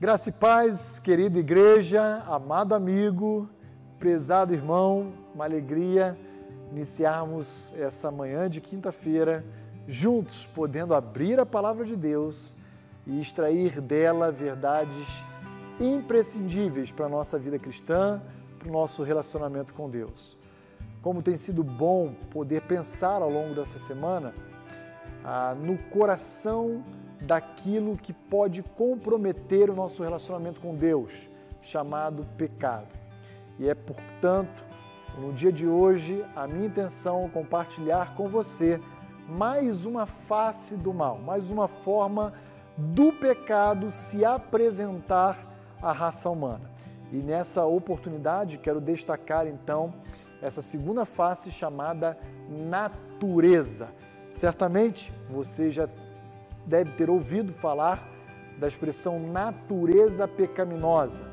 Graça e paz, querida igreja, amado amigo, prezado irmão, uma alegria iniciarmos essa manhã de quinta-feira juntos, podendo abrir a palavra de Deus e extrair dela verdades imprescindíveis para a nossa vida cristã, para o nosso relacionamento com Deus. Como tem sido bom poder pensar ao longo dessa semana ah, no coração daquilo que pode comprometer o nosso relacionamento com Deus, chamado pecado. E é, portanto, no dia de hoje, a minha intenção é compartilhar com você mais uma face do mal, mais uma forma do pecado se apresentar à raça humana. E nessa oportunidade quero destacar então essa segunda face chamada natureza. Certamente você já deve ter ouvido falar da expressão natureza pecaminosa.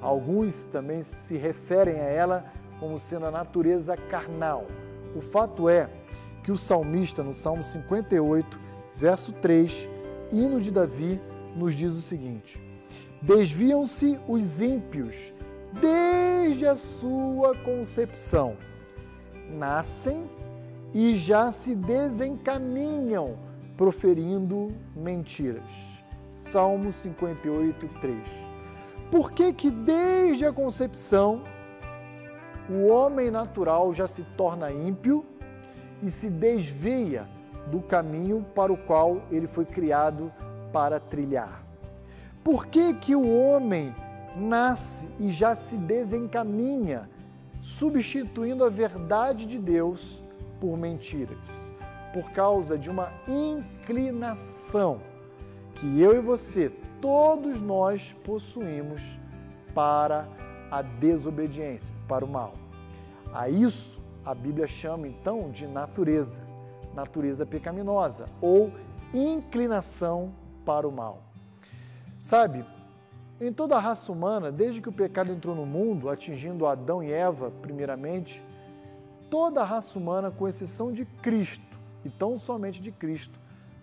Alguns também se referem a ela como sendo a natureza carnal. O fato é que o salmista, no Salmo 58, verso 3, hino de Davi, nos diz o seguinte: Desviam-se os ímpios desde a sua concepção, nascem e já se desencaminham proferindo mentiras. Salmo 58, 3. Por que que desde a concepção o homem natural já se torna ímpio e se desvia do caminho para o qual ele foi criado para trilhar? Por que que o homem nasce e já se desencaminha, substituindo a verdade de Deus por mentiras? Por causa de uma inclinação que eu e você, todos nós possuímos para a desobediência, para o mal. A isso a Bíblia chama então de natureza, natureza pecaminosa ou inclinação para o mal. Sabe, em toda a raça humana, desde que o pecado entrou no mundo, atingindo Adão e Eva primeiramente, toda a raça humana, com exceção de Cristo, e tão somente de Cristo,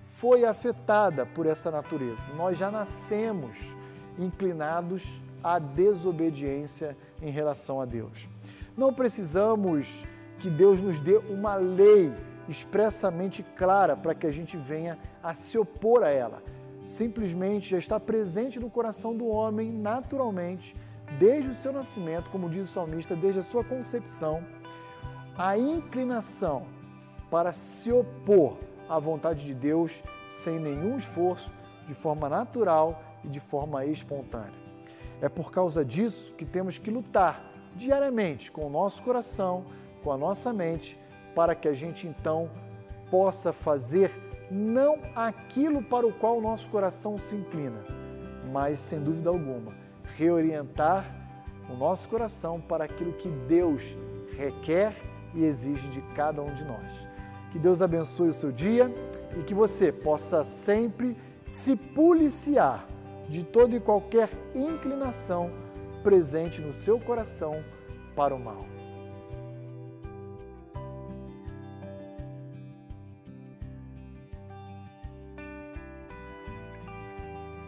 foi afetada por essa natureza. Nós já nascemos inclinados à desobediência em relação a Deus. Não precisamos que Deus nos dê uma lei expressamente clara para que a gente venha a se opor a ela. Simplesmente já está presente no coração do homem naturalmente, desde o seu nascimento, como diz o salmista, desde a sua concepção, a inclinação para se opor à vontade de Deus sem nenhum esforço, de forma natural e de forma espontânea. É por causa disso que temos que lutar diariamente com o nosso coração, com a nossa mente, para que a gente então possa fazer não aquilo para o qual o nosso coração se inclina, mas sem dúvida alguma, reorientar o nosso coração para aquilo que Deus requer e exige de cada um de nós. Que Deus abençoe o seu dia e que você possa sempre se policiar de toda e qualquer inclinação presente no seu coração para o mal.